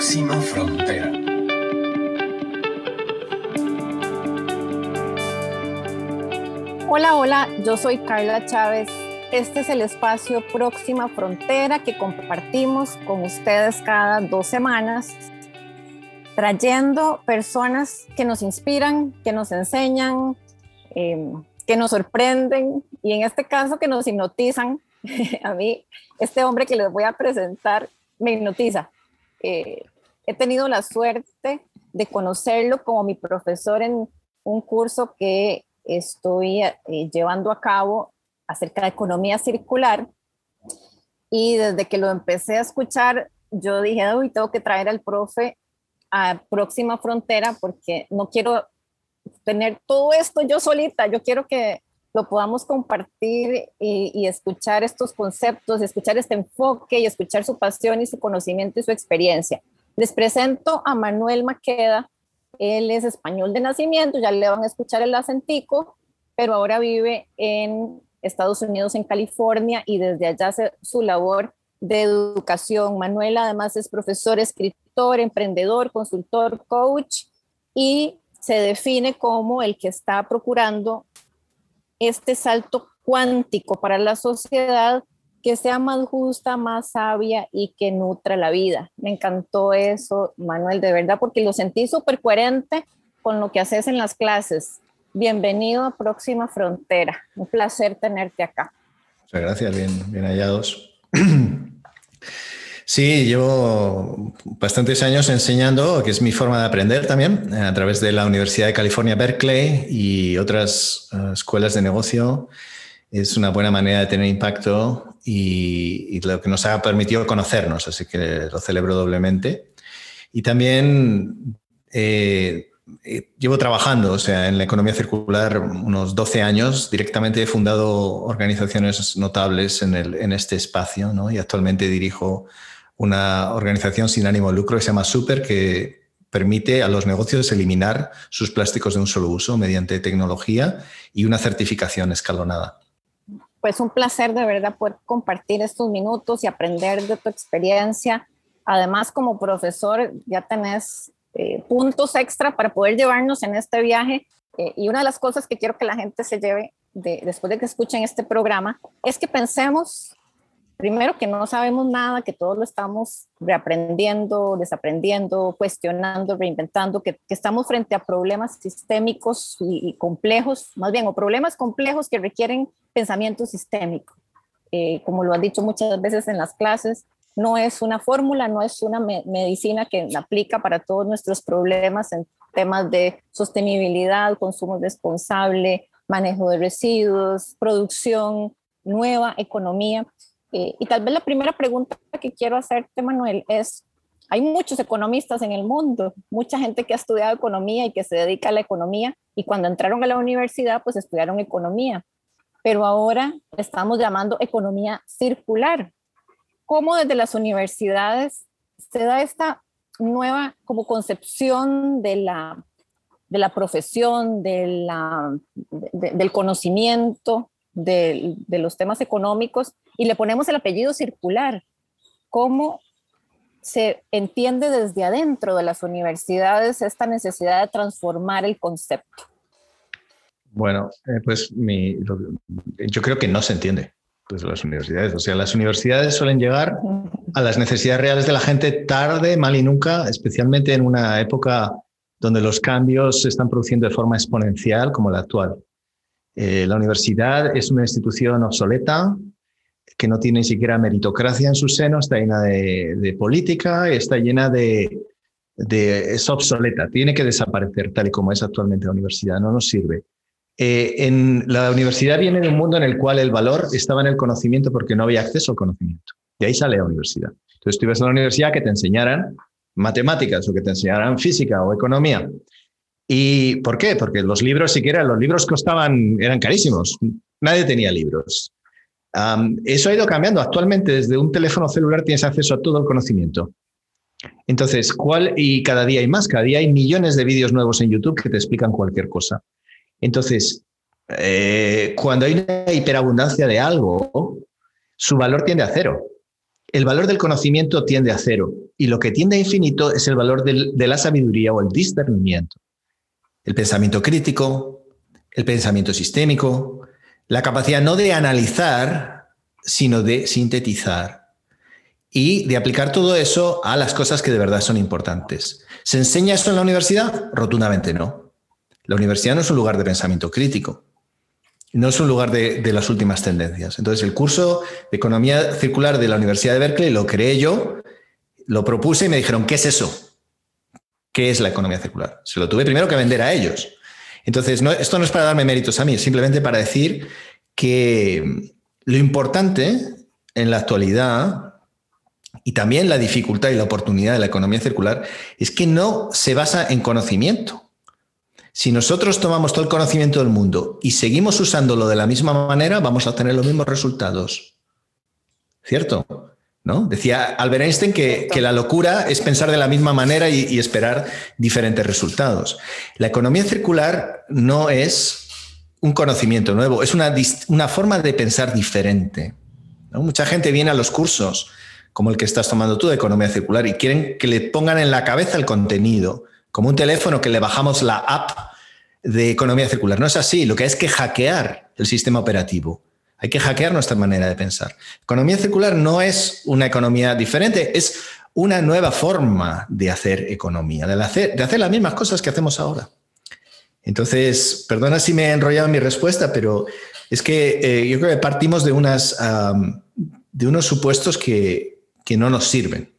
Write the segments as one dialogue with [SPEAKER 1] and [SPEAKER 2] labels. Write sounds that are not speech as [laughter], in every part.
[SPEAKER 1] Próxima Frontera.
[SPEAKER 2] Hola, hola, yo soy Carla Chávez. Este es el espacio Próxima Frontera que compartimos con ustedes cada dos semanas, trayendo personas que nos inspiran, que nos enseñan, em, que nos sorprenden y en este caso que nos hipnotizan. [laughs] A mí, este hombre que les voy a presentar me hipnotiza. Eh, he tenido la suerte de conocerlo como mi profesor en un curso que estoy eh, llevando a cabo acerca de economía circular. Y desde que lo empecé a escuchar, yo dije, uy, tengo que traer al profe a Próxima Frontera porque no quiero tener todo esto yo solita, yo quiero que lo podamos compartir y, escuchar estos conceptos, escuchar este enfoque y escuchar su pasión y su conocimiento y su experiencia. Les presento a Manuel Maqueda. Él es español de nacimiento, ya le van a escuchar el acentico, pero ahora vive en Estados Unidos, en California, y desde allá hace su labor de educación. Manuel además es profesor, escritor, emprendedor, consultor, coach y se define como el que está procurando este salto cuántico para la sociedad que sea más justa, más sabia y que nutra la vida. Me encantó eso, Manuel, de verdad, porque lo sentí súper coherente con lo que haces en las clases. Bienvenido a Próxima Frontera. Un placer tenerte acá.
[SPEAKER 3] Muchas gracias, bien, bien hallados. [clears throat] Sí, llevo bastantes años enseñando, que es mi forma de aprender también, a través de la Universidad de California, Berkeley y otras uh, escuelas de negocio. Es una buena manera de tener impacto y, y, lo que nos ha permitido conocernos, así que lo celebro doblemente. Y también eh, llevo trabajando, o sea, en la economía circular unos 12 años. Directamente he fundado organizaciones notables en, el, en este espacio, ¿no? Y actualmente dirijo una organización sin ánimo de lucro que se llama Super, que permite a los negocios eliminar sus plásticos de un solo uso mediante tecnología y una certificación escalonada.
[SPEAKER 2] Pues un placer de verdad poder compartir estos minutos y aprender de tu experiencia. Además, como profesor, ya tenés eh, puntos extra para poder llevarnos en este viaje. Eh, y una de las cosas que quiero que la gente se lleve de, después de que escuchen este programa es que pensemos primero que no sabemos nada, que todos lo estamos reaprendiendo, desaprendiendo, cuestionando, reinventando, que, estamos frente a problemas sistémicos y, complejos, más bien, o problemas complejos que requieren pensamiento sistémico. Eh, como lo han dicho muchas veces en las clases, no es una fórmula, no es una medicina que aplica para todos nuestros problemas en temas de sostenibilidad, consumo responsable, manejo de residuos, producción nueva, economía. Eh, y tal vez la primera pregunta que quiero hacerte, Manuel, es, hay muchos economistas en el mundo, mucha gente que ha estudiado economía y que se dedica a la economía, y cuando entraron a la universidad, pues estudiaron economía, pero ahora estamos llamando economía circular. ¿Cómo desde las universidades se da esta nueva como concepción de la, de la profesión, de la, del conocimiento, de, de los temas económicos y le ponemos el apellido circular. ¿Cómo se entiende desde adentro de las universidades esta necesidad de transformar el concepto?
[SPEAKER 3] Bueno, eh, pues mi, yo creo que no se entiende desde las universidades. O sea, las universidades suelen llegar a las necesidades reales de la gente tarde, mal y nunca, especialmente en una época donde los cambios se están produciendo de forma exponencial como la actual. Eh, la universidad es una institución obsoleta, que no tiene ni siquiera meritocracia en su seno, está llena de, política, está llena de, es obsoleta, tiene que desaparecer tal y como es actualmente la universidad, no nos sirve. Eh, en la universidad viene de un mundo en el cual el valor estaba en el conocimiento porque no había acceso al conocimiento. De ahí sale la universidad. Entonces tú ibas a la universidad que te enseñaran matemáticas o que te enseñaran física o economía. ¿Y por qué? Porque los libros siquiera, los libros costaban, eran carísimos. Nadie tenía libros eso ha ido cambiando. Actualmente, desde un teléfono celular tienes acceso a todo el conocimiento. Entonces, ¿cuál? Y cada día hay más, cada día hay millones de vídeos nuevos en YouTube que te explican cualquier cosa. Entonces, eh, cuando hay una hiperabundancia de algo, su valor tiende a cero. el valor del conocimiento tiende a cero y lo que tiende a infinito es el valor de la sabiduría o el discernimiento. El pensamiento crítico, el pensamiento sistémico, la capacidad no de analizar, sino de sintetizar y de aplicar todo eso a las cosas que de verdad son importantes. ¿Se enseña esto en la universidad? Rotundamente no. La universidad no es un lugar de pensamiento crítico, no es un lugar de, las últimas tendencias. Entonces, el curso de Economía Circular de la Universidad de Berkeley lo creé yo, lo propuse y me dijeron, ¿qué es eso? ¿Qué es la economía circular? Se lo tuve primero que vender a ellos. Entonces, esto no es para darme méritos a mí, simplemente para decir que lo importante en la actualidad y también la dificultad y la oportunidad de la economía circular es que no se basa en conocimiento. Si nosotros tomamos todo el conocimiento del mundo y seguimos usándolo de la misma manera, vamos a tener los mismos resultados. ¿Cierto? ¿No? Decía Albert Einstein que, la locura es pensar de la misma manera y, esperar diferentes resultados. La economía circular no es un conocimiento nuevo, es una, una forma de pensar diferente. Mucha gente viene a los cursos como el que estás tomando tú de economía circular y quieren que le pongan en la cabeza el contenido, como un teléfono que le bajamos la app de economía circular. No es así, lo que hay es que hackear el sistema operativo. Hay que hackear nuestra manera de pensar. Economía circular no es una economía diferente, es una nueva forma de hacer economía, de hacer, las mismas cosas que hacemos ahora. Entonces, perdona si me he enrollado en mi respuesta, pero es que eh, yo creo que partimos de, unas, de unos supuestos que, no nos sirven.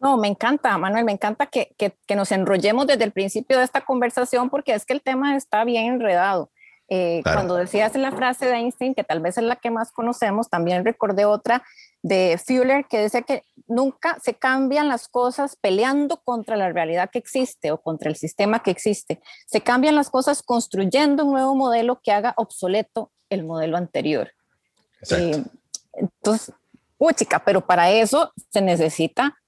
[SPEAKER 2] No, me encanta, Manuel, me encanta que, nos enrollemos desde el principio de esta conversación porque es que el tema está bien enredado. Eh, cuando decías la frase de Einstein, que tal vez es la que más conocemos, también recordé otra de Fuller que dice que nunca se cambian las cosas peleando contra la realidad que existe o contra el sistema que existe. Se cambian las cosas construyendo un nuevo modelo que haga obsoleto el modelo anterior. Eh, entonces, uy, chica, pero para eso se necesita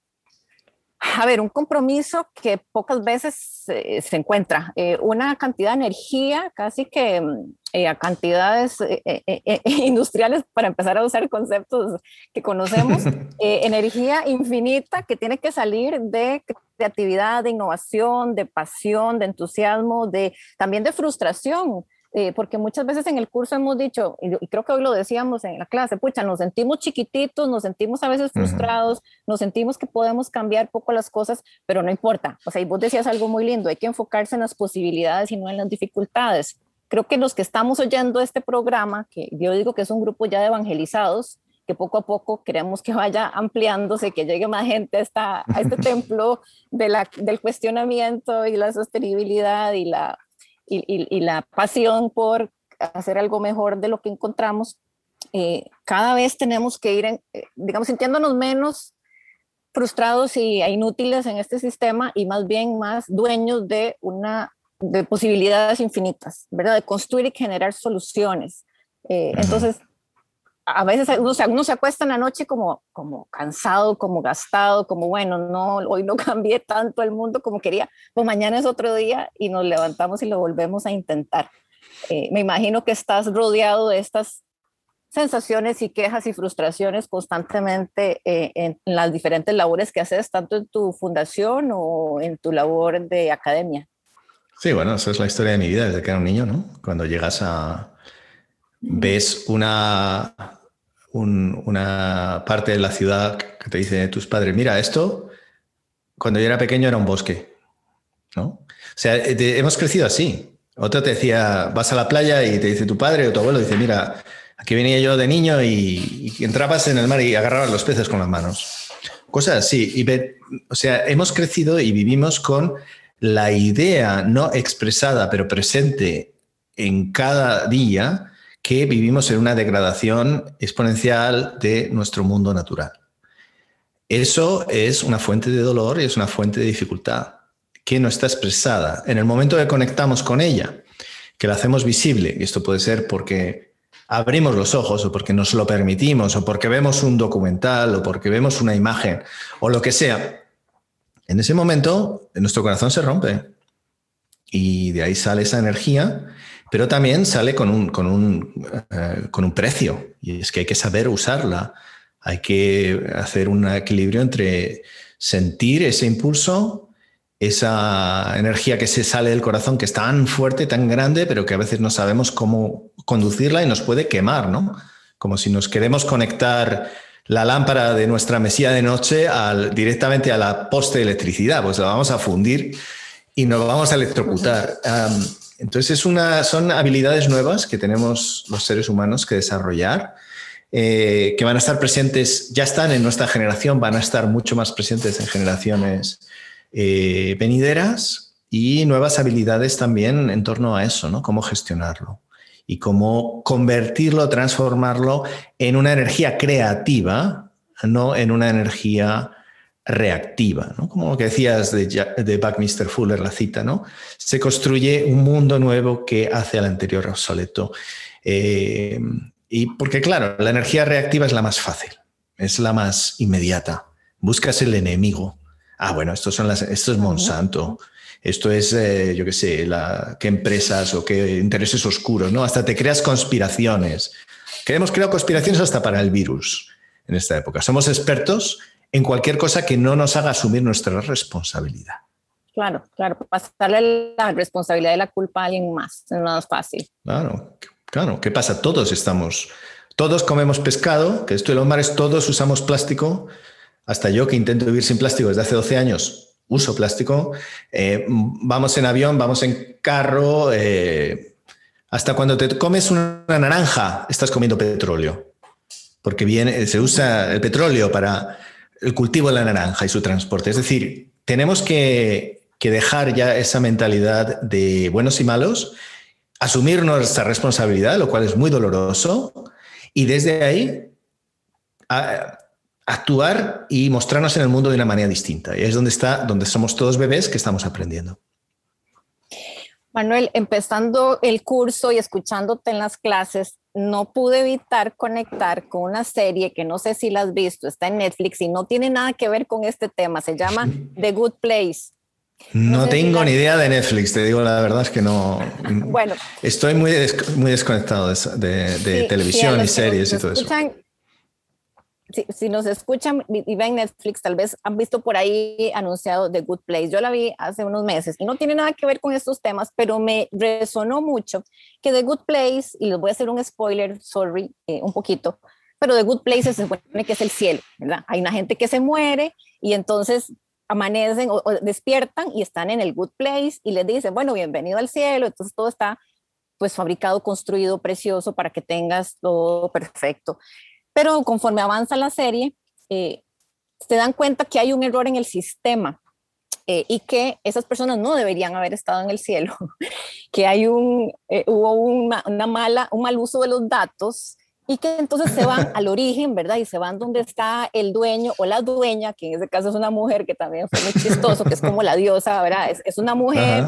[SPEAKER 2] a ver, un compromiso que pocas veces se encuentra, eh, una cantidad de energía casi que mm, eh, a cantidades eh, [laughs] industriales para empezar a usar conceptos que conocemos, [laughs] energía infinita que tiene que salir de creatividad, de innovación, de pasión, de entusiasmo, de también de frustración. Eh, porque muchas veces en el curso hemos dicho, y, creo que hoy lo decíamos en la clase, pucha, nos sentimos chiquititos, nos sentimos a veces frustrados, nos sentimos que podemos cambiar poco las cosas, pero no importa. O sea, y vos decías algo muy lindo, hay que enfocarse en las posibilidades y no en las dificultades. Creo que los que estamos oyendo este programa, que yo digo que es un grupo ya de evangelizados, que poco a poco queremos que vaya ampliándose, que llegue más gente a, esta, a este [laughs] templo de la, del cuestionamiento y la sostenibilidad y la y, la pasión por hacer algo mejor de lo que encontramos, eh, cada vez tenemos que ir, eh, digamos, sintiéndonos menos frustrados y inútiles en este sistema y más bien más dueños de una de posibilidades infinitas, ¿verdad? De construir y generar soluciones. Eh, entonces, a veces uno uno se acuesta en la noche como, como cansado, como gastado, como bueno, no, hoy no [laughs] cambié tanto el mundo como quería, pues mañana es otro día y nos levantamos y lo volvemos a intentar. Eh, me imagino que estás rodeado de estas sensaciones y quejas y frustraciones constantemente eh, en, las diferentes labores que haces, tanto en tu fundación o en tu labor de academia.
[SPEAKER 3] Sí, bueno, esa es la historia de mi vida desde que era un niño, ¿no? Cuando llegas a, ves una, una parte de la ciudad que te dice tus padres, mira, esto cuando yo era pequeño era un bosque, ¿no? O sea, hemos crecido así. Otro te decía, vas a la playa y te dice tu padre o tu abuelo, dice, mira, aquí venía yo de niño y, entrabas en el mar y agarrabas los peces con las manos. Cosas así. O sea, hemos crecido y vivimos con la idea no expresada, pero presente en cada día que vivimos en una degradación exponencial de nuestro mundo natural. Eso es una fuente de dolor y es una fuente de dificultad que no está expresada. En el momento que conectamos con ella, que la hacemos visible, y esto puede ser porque abrimos los ojos o porque nos lo permitimos o porque vemos un documental o porque vemos una imagen o lo que sea, en ese momento nuestro corazón se rompe y de ahí sale esa energía pero también sale con un, con un, eh, con un precio, y es que hay que saber usarla Hay que hacer un equilibrio entre sentir ese impulso, esa energía que se sale del corazón, que es tan fuerte, tan grande, pero que a veces no sabemos cómo conducirla y nos puede quemar, ¿no? Como si nos queremos conectar la lámpara de nuestra mesía de noche directamente a la poste de electricidad, pues la vamos a fundir y nos vamos a electrocutar. Entonces es una, son habilidades nuevas que tenemos los seres humanos que desarrollar, eh, que van a estar presentes, ya están en nuestra generación, van a estar mucho más presentes en generaciones eh, venideras y nuevas habilidades también en torno a eso, ¿no? Cómo gestionarlo y cómo convertirlo, transformarlo en una energía creativa, no en una energía reactiva, ¿no? Como lo que decías de, de Buckminster Fuller, la cita, ¿no? Se construye un mundo nuevo que hace al anterior obsoleto. Eh, y porque, claro, la energía reactiva es la más fácil, es la más inmediata. Buscas el enemigo, ah, bueno, esto, son las, esto es Monsanto, esto es, eh, yo qué sé, la, qué empresas o qué intereses oscuros, ¿no? Hasta te creas conspiraciones. Que hemos creado conspiraciones hasta para el virus en esta época. Somos expertos en cualquier cosa que no nos haga asumir nuestra responsabilidad.
[SPEAKER 2] Claro, claro, pasarle la responsabilidad de la culpa a alguien más es más fácil.
[SPEAKER 3] Claro, claro. ¿Qué pasa? Todos estamos, todos comemos pescado, que esto de los mares, todos usamos plástico, hasta yo que intento vivir sin plástico desde hace 12 años, uso plástico. Eh, vamos en avión, vamos en carro. Eh, hasta cuando te comes una naranja, estás comiendo petróleo. Porque viene, se usa el petróleo para el cultivo de la naranja y su transporte. Es decir, tenemos que, que dejar ya esa mentalidad de buenos y malos, asumir nuestra responsabilidad, lo cual es muy doloroso, y desde ahí actuar y mostrarnos en el mundo de una manera distinta. Y es donde está, donde somos todos bebés que estamos aprendiendo.
[SPEAKER 2] Manuel, empezando el curso y escuchándote en las clases, no pude evitar conectar con una serie que no sé si la has visto, está en Netflix y no tiene nada que ver con este tema, se llama The Good Place.
[SPEAKER 3] No, tengo ni idea de Netflix, te digo la verdad es que no. Bueno, estoy muy, muy desconectado de, televisión y series y todo eso
[SPEAKER 2] si, nos escuchan y ven Netflix, tal vez han visto por ahí anunciado The Good Place. Yo la vi hace unos meses y no tiene nada que ver con estos temas, pero me resonó mucho que The Good Place, y les voy a hacer un spoiler, sorry, eh, un poquito, pero The Good Place se supone que es el cielo, ¿verdad? Hay una gente que se muere y entonces amanecen o, despiertan y están en el Good Place y les dicen, bueno, bienvenido al cielo, entonces todo está pues fabricado, construido, precioso para que tengas todo perfecto. Pero conforme avanza la serie, eh, se dan cuenta que hay un error en el sistema eh, y que esas personas no deberían haber estado en el cielo, [laughs] que hay un, eh, hubo una, mala, un mal uso de los datos y que entonces se van [laughs] al origen, ¿verdad? Y se van donde está el dueño o la dueña, que en ese caso es una mujer, que también fue muy chistoso, que es como la diosa, ¿verdad? Es, una mujer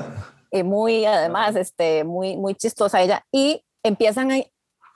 [SPEAKER 2] muy, además, este, muy, muy chistosa ella, y empiezan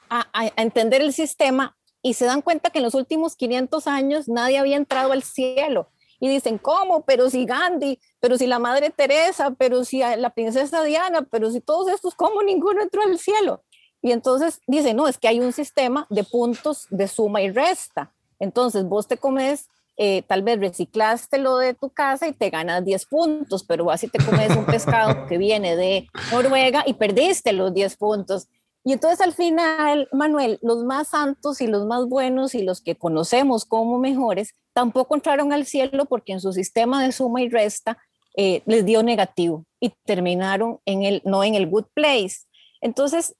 [SPEAKER 2] a, a entender el sistema y se dan cuenta que en los últimos 500 años nadie había entrado al cielo. Y dicen, ¿cómo? Pero si Gandhi, pero si la Madre Teresa, pero si la princesa Diana, pero si todos estos, ¿cómo ninguno entró al cielo? Y entonces dicen, no, es que hay un sistema de puntos de suma y resta. Entonces vos te comes, eh, tal vez reciclaste lo de tu casa y te ganas 10 puntos, pero vas y te comes un pescado [laughs] que viene de Noruega y perdiste los 10 puntos. Y entonces al final, Manuel, los más santos y los más buenos y los que conocemos como mejores, tampoco entraron al cielo porque en su sistema de suma y resta eh, les dio negativo y terminaron en el, no en el good place. Entonces,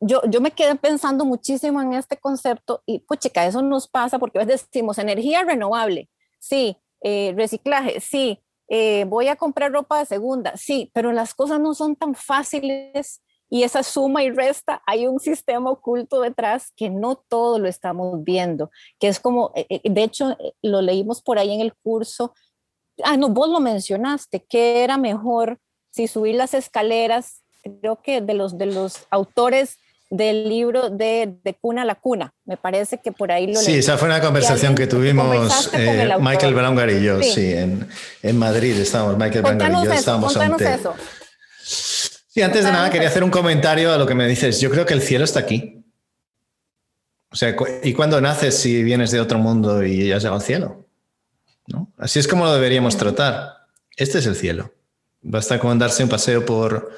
[SPEAKER 2] yo, yo me quedé pensando muchísimo en este concepto y, pues chica, eso nos pasa porque a veces decimos energía renovable, sí, eh, reciclaje, sí, eh, voy a comprar ropa de segunda, sí, pero las cosas no son tan fáciles y esa suma y resta, hay un sistema oculto detrás que no todo lo estamos viendo, que es como, eh, eh, de hecho, eh, lo leímos por ahí en el curso. Ah, no, vos lo mencionaste, que era mejor si subir las escaleras, creo que de los, de los autores del libro de, de Cuna a la Cuna. Me parece que por ahí lo
[SPEAKER 3] Sí, esa fue una conversación que, tuvimos Michael Browngar y yo, sí, en, en, Madrid estábamos, Michael Browngar y yo estábamos ante, eso. Sí, antes de nada quería hacer un comentario a lo que me dices. Yo creo que el cielo está aquí. O sea, ¿y cuándo naces si vienes de otro mundo y has llegado al cielo? ¿No? Así es como lo deberíamos tratar. Este es el cielo. Basta con darse un paseo por,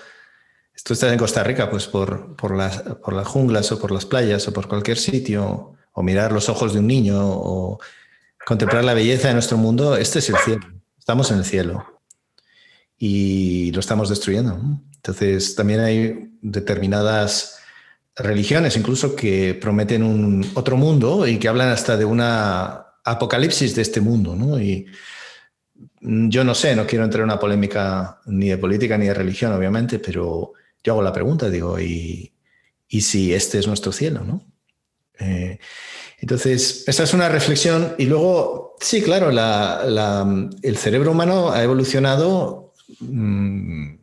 [SPEAKER 3] tú estás en Costa Rica, pues por, por, las, por las junglas o por las playas o por cualquier sitio, o mirar los ojos de un niño o contemplar la belleza de nuestro mundo, este es el cielo. Estamos en el cielo y lo estamos destruyendo. Entonces, también hay determinadas religiones incluso que prometen un otro mundo y que hablan hasta de una apocalipsis de este mundo, ¿no? Y yo no sé, no quiero entrar en una polémica ni de política ni de religión, obviamente, pero yo hago la pregunta, digo, ¿y, y si este es nuestro cielo, no? Eh, entonces, esa es una reflexión. Y luego, sí, claro, el cerebro humano ha evolucionado mm,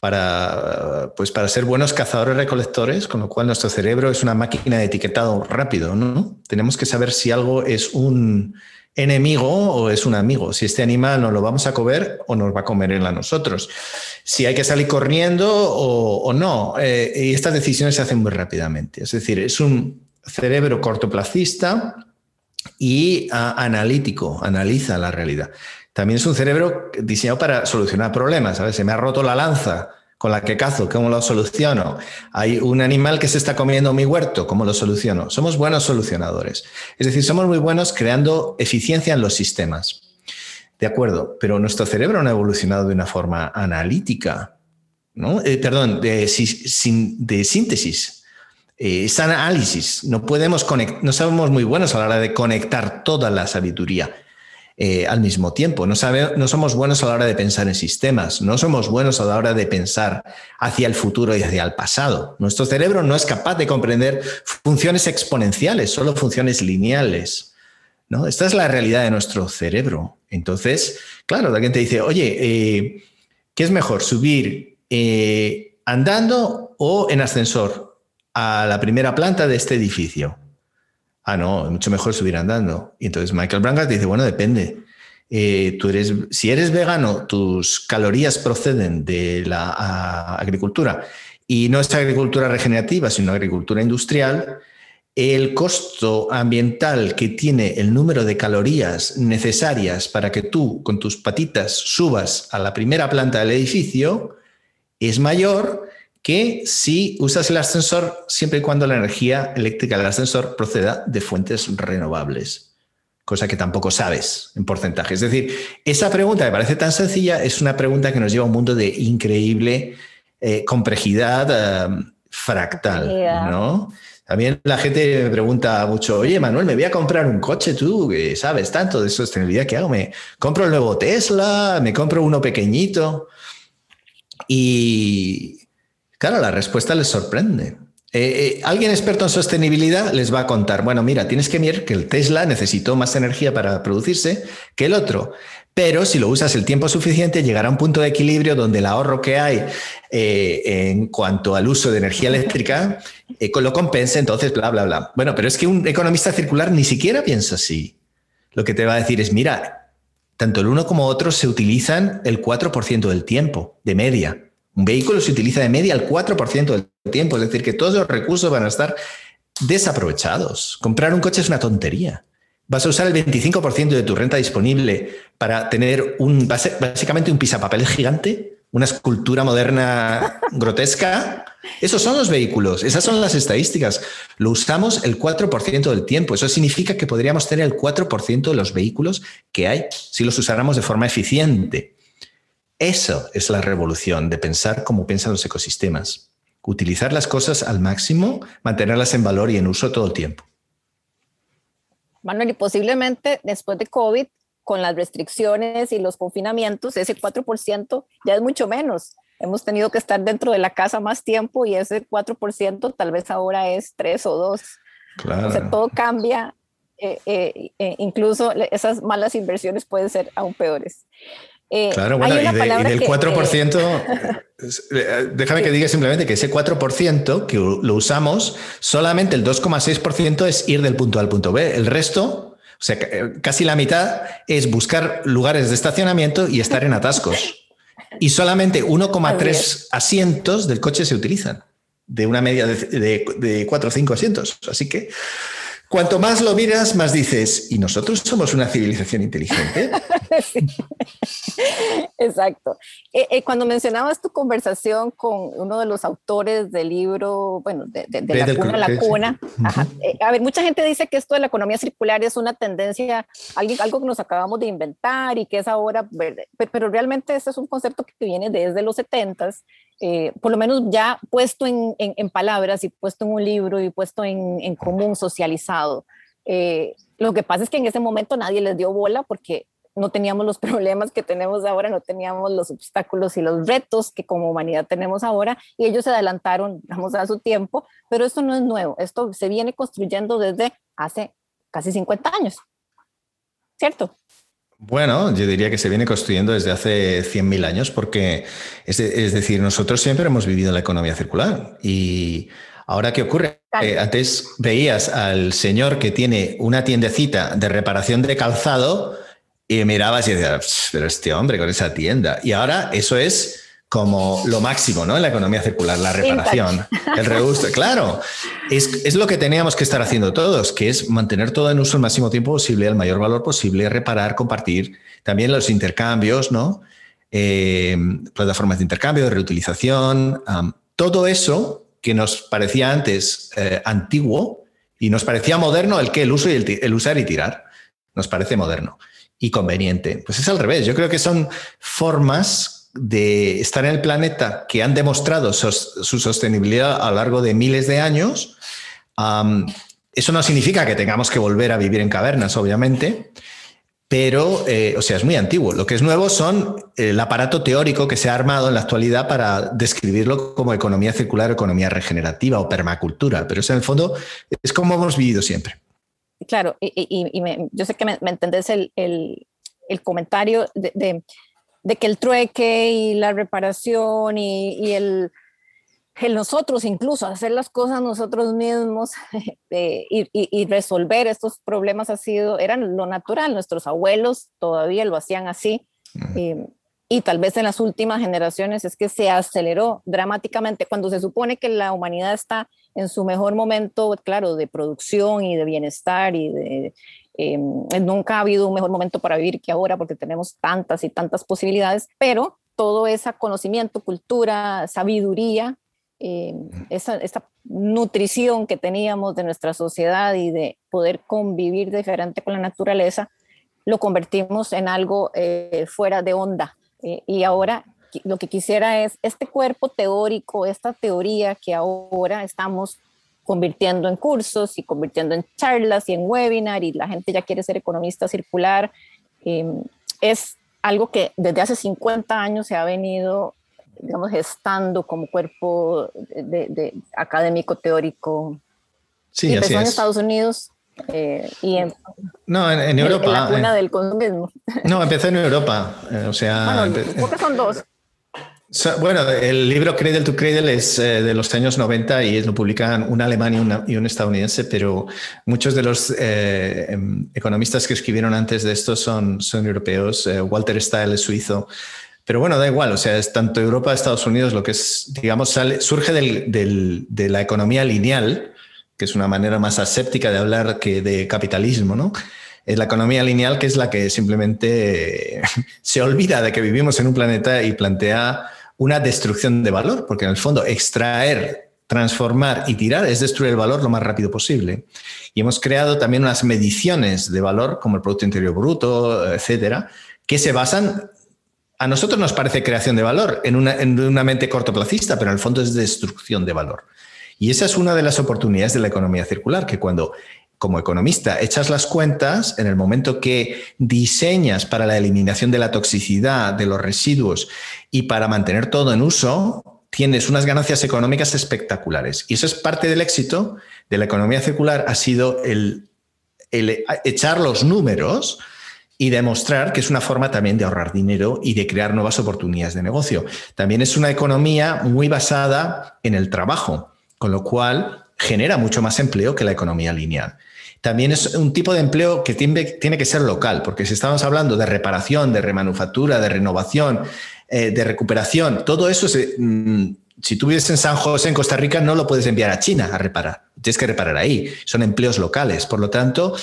[SPEAKER 3] para, pues para ser buenos cazadores recolectores, con lo cual nuestro cerebro es una máquina de etiquetado rápido. ¿no? Tenemos que saber si algo es un enemigo o es un amigo, si este animal nos lo vamos a comer o nos va a comer él a nosotros, si hay que salir corriendo o, no. Eh, y estas decisiones se hacen muy rápidamente. Es decir, es un cerebro cortoplacista y analítico, analiza la realidad. También es un cerebro diseñado para solucionar problemas. ¿sabes? Se me ha roto la lanza con la que cazo, ¿cómo lo soluciono? Hay un animal que se está comiendo mi huerto, ¿cómo lo soluciono? Somos buenos solucionadores. Es decir, somos muy buenos creando eficiencia en los sistemas. De acuerdo, pero nuestro cerebro no ha evolucionado de una forma analítica, ¿no? Eh, perdón, de, de síntesis. Eh, es análisis. No podemos no somos muy buenos a la hora de conectar toda la sabiduría. Eh, al mismo tiempo. No, no somos buenos a la hora de pensar en sistemas, no somos buenos a la hora de pensar hacia el futuro y hacia el pasado. Nuestro cerebro no es capaz de comprender funciones exponenciales, solo funciones lineales. ¿no? Esta es la realidad de nuestro cerebro. Entonces, claro, alguien te dice, oye, eh, ¿qué es mejor, subir eh, andando o en ascensor a la primera planta de este edificio? Ah, no, es mucho mejor subir andando. Y entonces Michael Brangas dice, bueno, depende. Eh, tú eres, si eres vegano, tus calorías proceden de la agricultura y no es agricultura regenerativa, sino agricultura industrial, el costo ambiental que tiene el número de calorías necesarias para que tú con tus patitas subas a la primera planta del edificio es mayor que si usas el ascensor siempre y cuando la energía eléctrica del ascensor proceda de fuentes renovables, cosa que tampoco sabes en porcentaje. Es decir, esa pregunta me parece tan sencilla, es una pregunta que nos lleva a un mundo de increíble eh, complejidad eh, fractal, ¿no? También la gente me pregunta mucho, oye, Manuel, me voy a comprar un coche tú, que sabes tanto de sostenibilidad, ¿qué hago? ¿Me compro el nuevo Tesla? ¿Me compro uno pequeñito? Y, Claro, la respuesta les sorprende. Eh, eh, alguien experto en sostenibilidad les va a contar, bueno, mira, tienes que mirar que el Tesla necesitó más energía para producirse que el otro, pero si lo usas el tiempo suficiente, llegará a un punto de equilibrio donde el ahorro que hay eh, en cuanto al uso de energía eléctrica lo compensa, entonces, bla, bla, bla. Bueno, pero es que un economista circular ni siquiera piensa así. Lo que te va a decir es, mira, tanto el uno como otro se utilizan el 4% del tiempo, de media. Un vehículo se utiliza de media al 4% del tiempo, es decir, que todos los recursos van a estar desaprovechados. Comprar un coche es una tontería. Vas a usar el 25% de tu renta disponible para tener un, básicamente un pisapapel gigante, una escultura moderna [laughs] grotesca. Esos son los vehículos, esas son las estadísticas. Lo usamos el 4% del tiempo. Eso significa que podríamos tener el 4% de los vehículos que hay si los usáramos de forma eficiente. Eso es la revolución de pensar como piensan los ecosistemas. Utilizar las cosas al máximo, mantenerlas en valor y en uso todo el tiempo.
[SPEAKER 2] Manuel, y posiblemente después de COVID, con las restricciones y los confinamientos, ese 4% ya es mucho menos. Hemos tenido que estar dentro de la casa más tiempo y ese 4% tal vez ahora es 3 o 2. Claro. O sea, todo cambia. Eh, eh, eh, incluso esas malas inversiones pueden ser aún peores.
[SPEAKER 3] Eh, claro, bueno, y, del 4%, eh, déjame que diga simplemente que ese 4% que lo usamos, solamente el 2,6% es ir del punto A al punto B. El resto, o sea, eh, casi la mitad es buscar lugares de estacionamiento y estar en atascos. Y solamente 1,3 asientos del coche se utilizan, de una media de, de, de 4 o 5 asientos. Así que Cuanto más lo miras, más dices, ¿y nosotros somos una civilización inteligente? [laughs]
[SPEAKER 2] Exacto. Eh, eh, cuando mencionabas tu conversación con uno de los autores del libro, bueno, de, La cuna a la cuna, eh, a ver, mucha gente dice que esto de la economía circular es una tendencia, algo que nos acabamos de inventar y que es ahora, pero realmente ese es un concepto que viene desde los 70s eh, por lo menos ya puesto en, en, palabras y puesto en un libro y puesto en, en común, socializado. Eh, lo que pasa es que en ese momento nadie les dio bola porque no teníamos los [laughs] problemas que tenemos ahora, no teníamos los obstáculos y los retos que como humanidad tenemos ahora y ellos se adelantaron, vamos a su tiempo, pero esto no es nuevo, esto se viene construyendo desde hace casi 50 años, ¿cierto?
[SPEAKER 3] Bueno, yo diría que se viene construyendo desde hace 100.000 años, porque es, decir, nosotros siempre hemos vivido la economía circular. Y ahora, ¿qué ocurre? Eh, antes veías al señor que tiene una tiendecita de reparación de calzado y mirabas y decías, pero este hombre con esa tienda. Y ahora eso es como lo máximo ¿no? en la economía circular, la reparación, el reuso. [laughs] Claro, es, es, lo que teníamos que estar haciendo todos, que es mantener todo en uso el máximo tiempo posible, el mayor valor posible, reparar, compartir, también los intercambios, ¿no? Eh, plataformas de intercambio, de reutilización, todo eso que nos parecía antes eh, antiguo y nos parecía moderno, el que el uso y el, el usar y tirar, nos parece moderno y conveniente. Pues es al revés, yo creo que son formas de estar en el planeta que han demostrado su, sostenibilidad a lo largo de miles de años. eso no significa que tengamos que volver a vivir en cavernas, obviamente, pero, eh, o sea, es muy antiguo. Lo que es nuevo son el aparato teórico que se ha armado en la actualidad para describirlo como economía circular, economía regenerativa o permacultura, pero eso en el fondo es como hemos vivido siempre.
[SPEAKER 2] Claro, y, yo sé que me, entendés el, comentario de de que el trueque y la reparación y, el, nosotros incluso hacer las cosas nosotros mismos [laughs] eh, y, resolver estos problemas ha sido, eran lo natural, nuestros abuelos todavía lo hacían así. Y tal vez en las últimas generaciones es que se aceleró dramáticamente cuando se supone que la humanidad está en su mejor momento, claro, de producción y de bienestar y de Em, nunca ha habido un mejor momento para vivir que ahora porque tenemos tantas y tantas posibilidades, pero todo ese conocimiento, cultura, sabiduría, em, esa, esa, nutrición que teníamos de nuestra sociedad y de poder convivir diferente con la naturaleza, lo convertimos en algo eh, fuera de onda. Eh, y ahora lo que quisiera es este cuerpo teórico, esta teoría que ahora estamos convirtiendo en cursos y convirtiendo en charlas y en webinar y la gente ya quiere ser economista circular. Em, es algo que desde hace 50 años se ha venido, digamos, gestando como cuerpo de, académico teórico.
[SPEAKER 3] Sí, empezó
[SPEAKER 2] en Estados Unidos eh, y en,
[SPEAKER 3] no, en, Europa. En
[SPEAKER 2] la cuna eh. del consumismo.
[SPEAKER 3] No, empezó en Europa. Eh, o sea,
[SPEAKER 2] bueno, son dos.
[SPEAKER 3] Bueno, el libro Cradle to Cradle es eh, de los años 90 y lo publican un alemán y, un estadounidense, pero muchos de los eh, em, economistas que escribieron antes de esto son, son europeos. Eh, Walter Stahl es suizo. Pero bueno, da igual, o sea, es tanto Europa, Estados Unidos, lo que es, digamos, sale, surge de la economía lineal, que es una manera más aséptica de hablar que de capitalismo, ¿no? Es la economía lineal que es la que simplemente [laughs] se olvida de que vivimos en un planeta y plantea una destrucción de valor, porque en el fondo extraer, transformar y tirar es destruir el valor lo más rápido posible. Y hemos creado también unas mediciones de valor, como el Producto Interior Bruto, etcétera, que se basan a nosotros nos parece creación de valor en una, en una, mente cortoplacista, pero en el fondo es destrucción de valor. Y esa es una de las oportunidades de la economía circular, que cuando como economista echas las cuentas, en el momento que diseñas para la eliminación de la toxicidad, de los residuos y para mantener todo en uso, tienes unas ganancias económicas espectaculares. Y eso es parte del éxito de la economía circular, ha sido el, echar los números y demostrar que es una forma también de ahorrar dinero y de crear nuevas oportunidades de negocio. También es una economía muy basada en el trabajo, con lo cual genera mucho más empleo que la economía lineal. También es un tipo de empleo que tiene, que ser local, porque si estamos hablando de reparación, de remanufactura, de renovación, eh, de recuperación, todo eso se, mm, si tú vives en San José, en Costa Rica, no lo puedes enviar a China a reparar. Tienes que reparar ahí. Son empleos locales. Por lo tanto,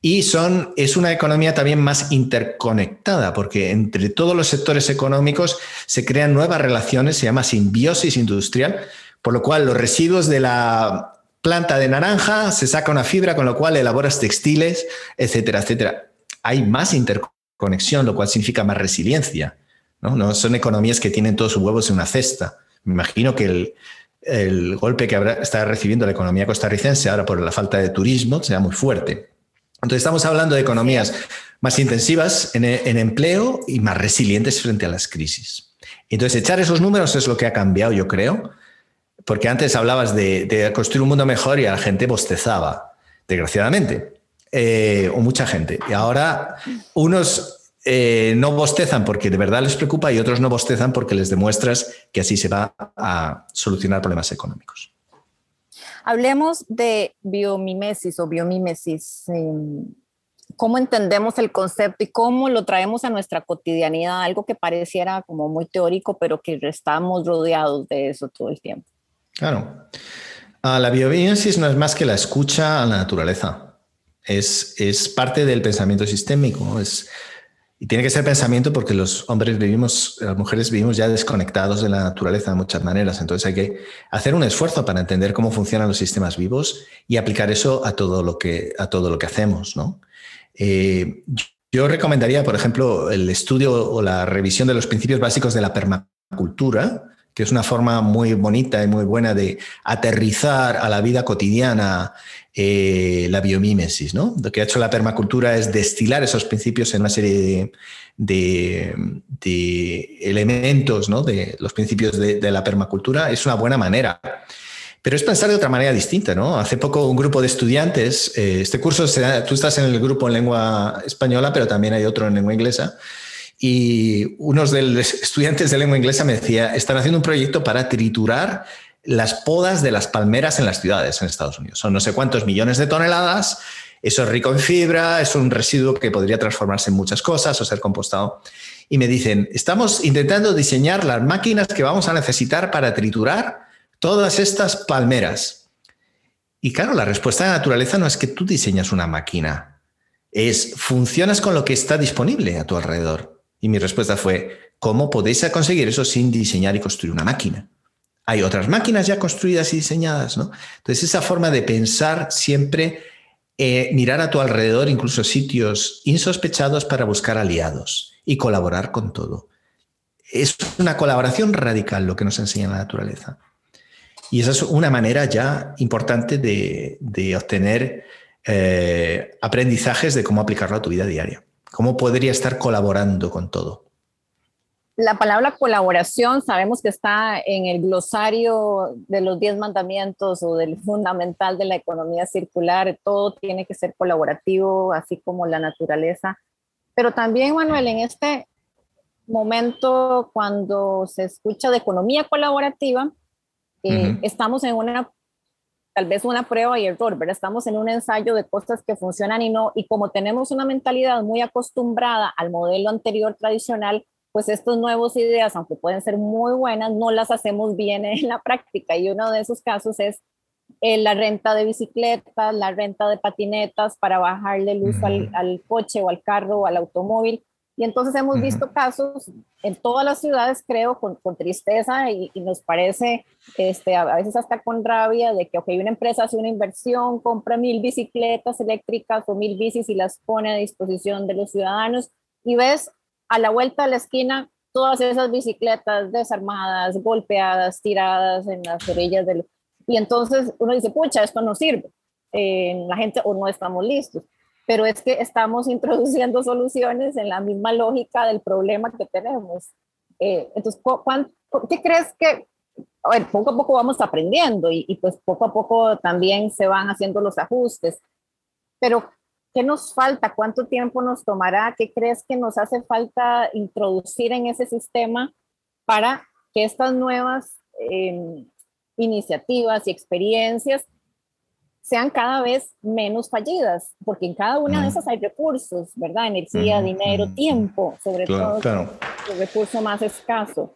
[SPEAKER 3] y son, es una economía también más interconectada, porque entre todos los sectores económicos se crean nuevas relaciones, se llama simbiosis industrial, por lo cual los residuos de la planta de naranja se saca una fibra, con lo cual elaboras textiles, etcétera, etcétera. Hay más interconexión, lo cual significa más resiliencia. No, no son economías que tienen todos sus huevos en una cesta. Me imagino que el, el golpe que habrá, está recibiendo la economía costarricense ahora por la falta de turismo sea muy fuerte. Entonces estamos hablando de economías más intensivas en, empleo y más resilientes frente a las crisis. Entonces echar esos números es lo que ha cambiado, yo creo, porque antes hablabas de, construir un mundo mejor y a la gente bostezaba, desgraciadamente, eh, o mucha gente. Y ahora unos eh, no bostezan porque de verdad les preocupa y otros no bostezan porque les demuestras que así se va a solucionar problemas económicos.
[SPEAKER 2] Hablemos de biomimesis o biomimesis. Em, ¿Cómo entendemos el concepto y cómo lo traemos a nuestra cotidianidad? Algo que pareciera como muy teórico, pero que estamos rodeados de eso todo el tiempo.
[SPEAKER 3] Claro. Ah, la biomimesis no es más que la escucha a la naturaleza. Es, es parte del pensamiento sistémico. Es, y tiene que ser pensamiento porque los hombres vivimos, las mujeres vivimos ya desconectados de la naturaleza de muchas maneras. Entonces hay que hacer un esfuerzo para entender cómo funcionan los sistemas vivos y aplicar eso a todo lo que, a todo lo que hacemos. ¿no? Eh, yo recomendaría, por ejemplo, el estudio o la revisión de los principios básicos de la permacultura, que es una forma muy bonita y muy buena de aterrizar a la vida cotidiana eh, la biomímesis. ¿no? Lo que ha hecho la permacultura es destilar esos principios en una serie de, elementos, ¿no? de los principios de, la permacultura. Es una buena manera. Pero es pensar de otra manera distinta, ¿no? Hace poco un grupo de estudiantes, eh, este curso, tú estás en el grupo en lengua española, pero también hay otro en lengua inglesa, y unos de los [laughs] estudiantes de lengua inglesa me decía, están haciendo un proyecto para triturar las podas de las palmeras en las ciudades en Estados Unidos. Son no sé cuántos millones de toneladas. Eso es rico en fibra, es un residuo que podría transformarse en muchas cosas o ser compostado. Y me dicen, estamos intentando diseñar las máquinas que vamos a necesitar para triturar todas estas palmeras. Y claro, la respuesta de la naturaleza no es que tú diseñas una máquina, es funcionas con lo que está disponible a tu alrededor. Y mi respuesta fue, ¿cómo podéis conseguir eso sin diseñar y construir una máquina? hay otras máquinas ya construidas y diseñadas, ¿no? Entonces, esa forma de pensar siempre, eh, mirar a tu alrededor, incluso sitios insospechados para buscar aliados y colaborar con todo. Es una colaboración radical lo que nos enseña la naturaleza. Y esa es una manera ya importante de, obtener eh, aprendizajes de cómo aplicarlo a tu vida diaria. Cómo podría estar colaborando con todo
[SPEAKER 2] la palabra colaboración sabemos que está en el glosario de los diez mandamientos o del fundamental de la economía circular. Todo tiene que ser colaborativo, así como la naturaleza. Pero también, Manuel, en este momento, cuando se escucha de economía colaborativa, eh, estamos en una, tal vez una prueba y error, ¿verdad? Estamos en un ensayo de cosas que funcionan y no, y como tenemos una mentalidad muy acostumbrada al modelo anterior tradicional, pues estas nuevas ideas, aunque pueden ser muy buenas, no las hacemos bien en la práctica. Y uno de esos casos es eh, la renta de bicicletas, la renta de patinetas para bajarle luz al, coche o al carro o al automóvil. Y entonces hemos visto casos en todas las ciudades, creo, con, tristeza y, nos parece, este, a veces hasta con rabia, de que, ok, una empresa hace una inversión, compra mil bicicletas eléctricas o mil bicis y las pone a disposición de los ciudadanos y ves a la vuelta de la esquina, todas esas bicicletas desarmadas, golpeadas, tiradas en las orillas del... Y entonces uno dice, pucha, esto no sirve. Eh, la gente o no estamos listos. Pero es que estamos [laughs] introduciendo soluciones en la misma lógica del problema que tenemos. Eh, entonces, ¿qué crees que, a ver, poco a poco vamos aprendiendo y, y, pues poco a poco también se van haciendo los ajustes, pero ¿Qué nos falta? ¿Cuánto tiempo nos tomará? ¿Qué crees que nos hace falta introducir en ese sistema para que estas nuevas em, iniciativas y experiencias sean cada vez menos fallidas? Porque en cada una de esas hay recursos, ¿verdad? Energía, dinero, tiempo, sobre todo el recurso más escaso.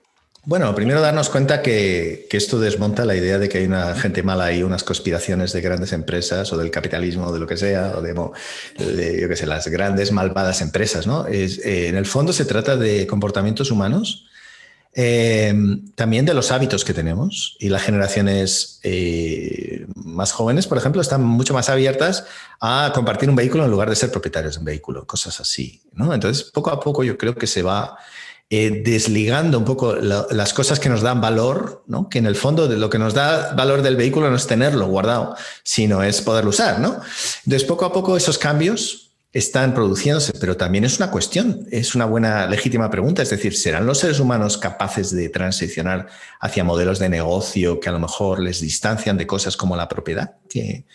[SPEAKER 3] Bueno, primero darnos cuenta que, esto desmonta la idea de que hay una gente mala y unas conspiraciones de grandes empresas o del capitalismo o de lo que sea, o de, yo qué sé, las grandes malvadas empresas, ¿no? Es, eh, en el fondo se trata de comportamientos humanos, eh, también de los hábitos que tenemos y las generaciones eh, más jóvenes, por ejemplo, están mucho más abiertas a compartir un vehículo en lugar de ser propietarios de un vehículo, cosas así, ¿no? Entonces, poco a poco yo creo que se va eh, desligando un poco las cosas que nos dan valor, ¿no? que en el fondo de lo que nos da valor del vehículo no es tenerlo guardado, sino es poderlo usar. ¿no? Entonces, poco a poco esos cambios están produciéndose, pero también es una cuestión, es una buena, legítima pregunta, es decir, ¿serán los seres humanos capaces de transicionar hacia modelos de negocio que a lo mejor les distancian de cosas como la propiedad? Que,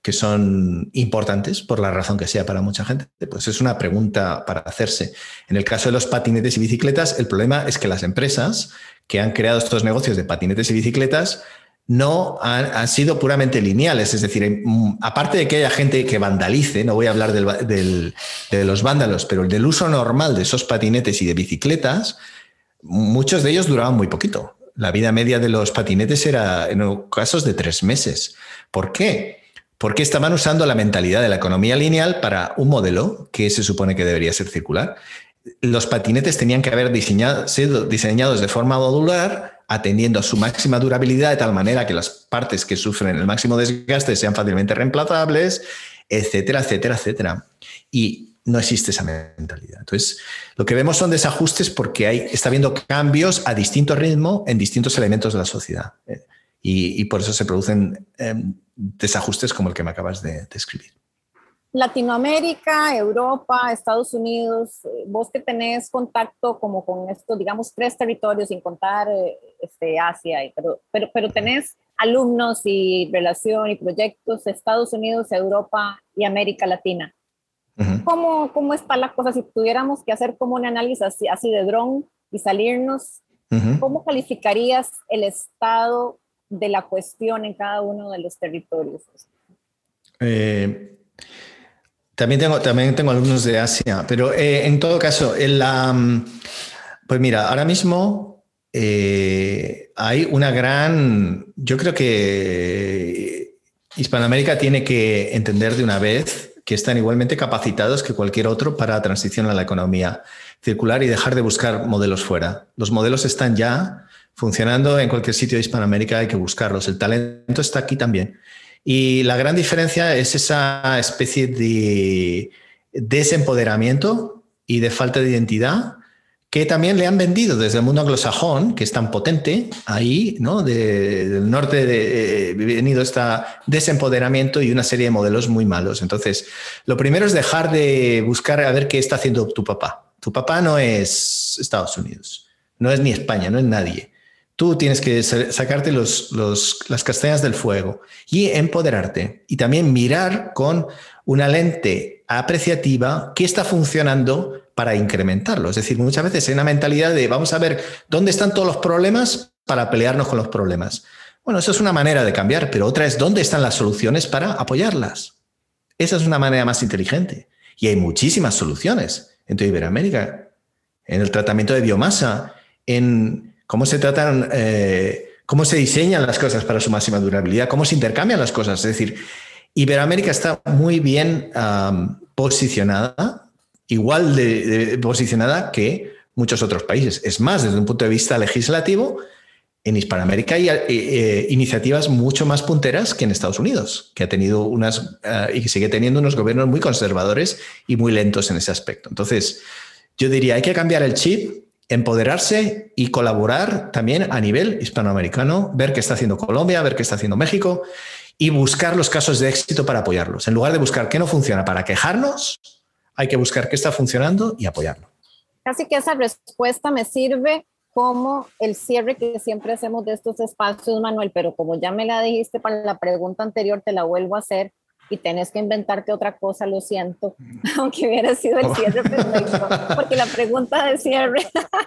[SPEAKER 3] que son importantes por la razón que sea para mucha gente? Pues es una pregunta para hacerse. En el caso de los patinetes y bicicletas, el problema es que las empresas que han creado estos negocios de patinetes y bicicletas no han, sido puramente lineales. Es decir, mm, aparte de que haya gente que vandalice, no voy a hablar de los vándalos, pero el del uso normal de esos patinetes y de bicicletas, muchos de ellos duraban muy poquito. La vida media de los patinetes era en casos de tres meses. ¿Por qué? porque estaban usando la mentalidad de la economía lineal para un modelo que se supone que debería ser circular. Los patinetes tenían que haber sido diseñados de forma modular, atendiendo a su máxima durabilidad de tal manera que las partes que sufren el máximo desgaste sean fácilmente reemplazables, etcétera, etcétera, etcétera. Y no existe esa mentalidad. Entonces, lo que vemos son desajustes porque hay, está habiendo cambios a distinto ritmo en distintos elementos de la sociedad. Y, por eso se producen em, desajustes como el que me acabas de describir.
[SPEAKER 2] Latinoamérica, Europa, Estados Unidos, eh, vos que tenés contacto como con estos, digamos, tres territorios, sin contar eh, este, Asia, pero, pero, pero tenés alumnos y relación y proyectos Estados Unidos, Europa y América Latina. ¿Cómo, ¿Cómo, está la cosa? Si tuviéramos que hacer como un análisis así, así de dron y salirnos, ¿cómo calificarías el estado de la cuestión en cada uno de los territorios?
[SPEAKER 3] Eh, también, tengo, también tengo alumnos de Asia, pero eh, en todo caso, en la, pues mira, ahora mismo eh, hay una gran, yo creo que Hispanoamérica tiene que entender de una vez que están igualmente capacitados que cualquier otro para transicionar a la economía circular y dejar de buscar modelos fuera. Los modelos están ya funcionando en cualquier sitio de Hispanoamérica, hay que buscarlos. El talento está aquí también. Y la gran diferencia es esa especie de desempoderamiento y de falta de identidad que también le han vendido desde el mundo anglosajón, que es tan potente ahí, ¿no? del norte de, eh, venido este desempoderamiento y una serie de modelos muy malos. Entonces, lo primero es dejar de buscar a ver qué está haciendo tu papá. Tu papá no es Estados Unidos, no es ni España, no es nadie. Tú tienes que sacarte las castañas del fuego y empoderarte y también mirar con una lente apreciativa qué está funcionando para incrementarlo. Es decir, muchas veces hay una mentalidad de vamos a ver dónde están todos los problemas para pelearnos con los problemas. Bueno, eso es una manera de cambiar, pero otra es dónde están las soluciones para apoyarlas. Esa es una manera más inteligente. Y hay muchísimas soluciones en toda Iberoamérica, en el tratamiento de biomasa, en cómo se tratan, eh, cómo se diseñan las cosas para su máxima durabilidad, cómo se intercambian las cosas. Es decir, Iberoamérica está muy bien posicionada, igual posicionada que muchos otros países. Es más, desde un punto de vista legislativo, en Hispanoamérica hay eh, eh, iniciativas mucho más punteras que en Estados Unidos, que ha tenido unas y que sigue teniendo unos gobiernos muy conservadores y muy lentos en ese aspecto. Entonces, yo diría, hay que cambiar el chip empoderarse y colaborar también a nivel hispanoamericano, ver qué está haciendo Colombia, ver qué está haciendo México y buscar los casos de éxito para apoyarlos. En lugar de buscar qué no funciona para quejarnos, hay que buscar qué está funcionando y apoyarlo.
[SPEAKER 2] Casi que esa respuesta me sirve como el cierre que siempre hacemos de estos espacios, Manuel, pero como ya me la dijiste para la pregunta anterior, te la vuelvo a hacer y tenés que inventarte otra cosa, lo siento, [laughs] aunque hubiera sido el cierre perfecto, porque la pregunta de cierre,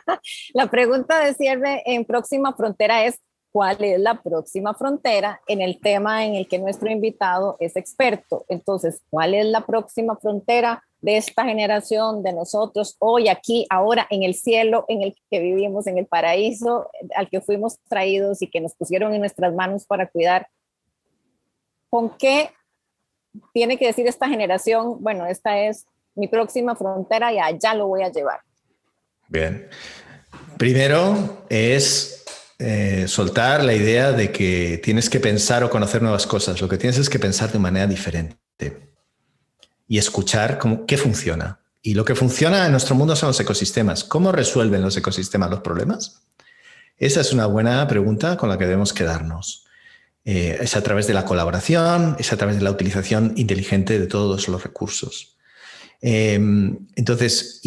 [SPEAKER 2] [laughs] la pregunta de cierre en próxima frontera es cuál es la próxima frontera en el tema en el que nuestro invitado es experto. Entonces, ¿cuál es la próxima frontera de esta generación, de nosotros, hoy, aquí, ahora, en el cielo en el que vivimos, en el paraíso al que fuimos traídos y que nos pusieron en nuestras manos para cuidar. ¿Con qué tiene que decir esta generación? Bueno, esta es mi próxima frontera y allá lo voy a llevar.
[SPEAKER 3] Bien. Primero es eh, soltar la idea de que tienes que pensar o conocer nuevas cosas. Lo que tienes es que pensar de manera diferente y escuchar cómo, qué funciona. Y lo que funciona en nuestro mundo son los ecosistemas. ¿Cómo resuelven los ecosistemas los problemas? Esa es una buena pregunta con la que debemos quedarnos. Eh, es a través de la colaboración, es a través de la utilización inteligente de todos los recursos. Em, entonces,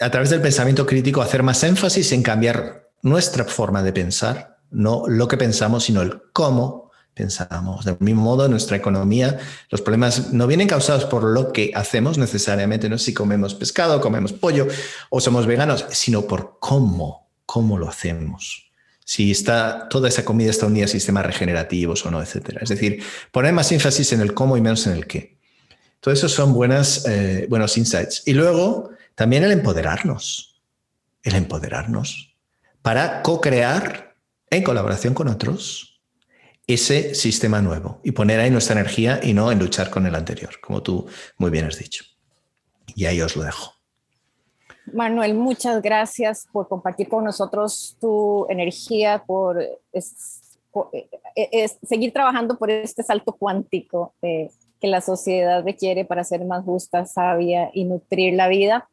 [SPEAKER 3] a través del pensamiento crítico, hacer más énfasis en cambiar nuestra forma de pensar, no lo que pensamos, sino el cómo pensamos. Del mismo modo, en nuestra economía, los problemas no vienen causados por lo que hacemos necesariamente, no si comemos pescado, comemos pollo o somos veganos, sino por cómo, cómo lo hacemos. Si está, toda esa comida está unida a sistemas regenerativos o no, etcétera. Es decir, poner más énfasis en el cómo y menos en el qué. Todo eso son buenas, eh, buenos insights. Y luego, también el empoderarnos. El empoderarnos para co-crear en colaboración con otros ese sistema nuevo y poner ahí nuestra energía y no en luchar con el anterior, como tú muy bien has dicho. Y ahí os lo dejo.
[SPEAKER 2] Manuel, muchas gracias por compartir con nosotros tu energía, por, seguir trabajando por este salto cuántico que la sociedad requiere para ser más justa, sabia y nutrir la vida.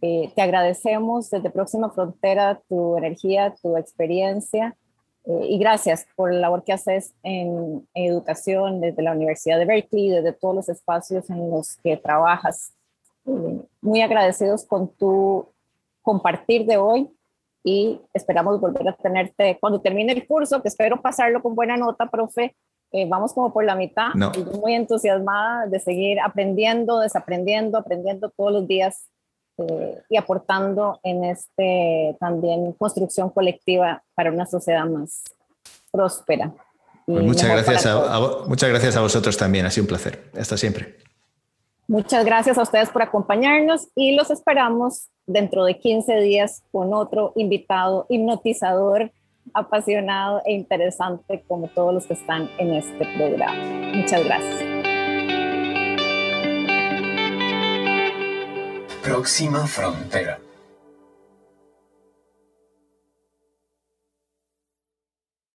[SPEAKER 2] Eh, te agradecemos desde Próxima Frontera tu energía, tu experiencia eh, y gracias por la labor que haces en, educación desde la Universidad de Berkeley, desde todos los espacios en los que trabajas. Muy agradecidos con tu compartir de hoy y esperamos volver a tenerte cuando termine el curso, que espero pasarlo con buena nota, profe. Eh, vamos como por la mitad. No. muy entusiasmada de seguir aprendiendo, desaprendiendo, aprendiendo todos los días eh, y aportando en este también construcción colectiva para una sociedad más próspera.
[SPEAKER 3] Pues muchas, gracias a, muchas gracias a vosotros también, ha sido un placer. Hasta siempre.
[SPEAKER 2] Muchas gracias a ustedes por acompañarnos y los esperamos dentro de 15 días con otro invitado hipnotizador, apasionado e interesante como todos los que están en este programa. Muchas gracias.
[SPEAKER 1] Próxima frontera.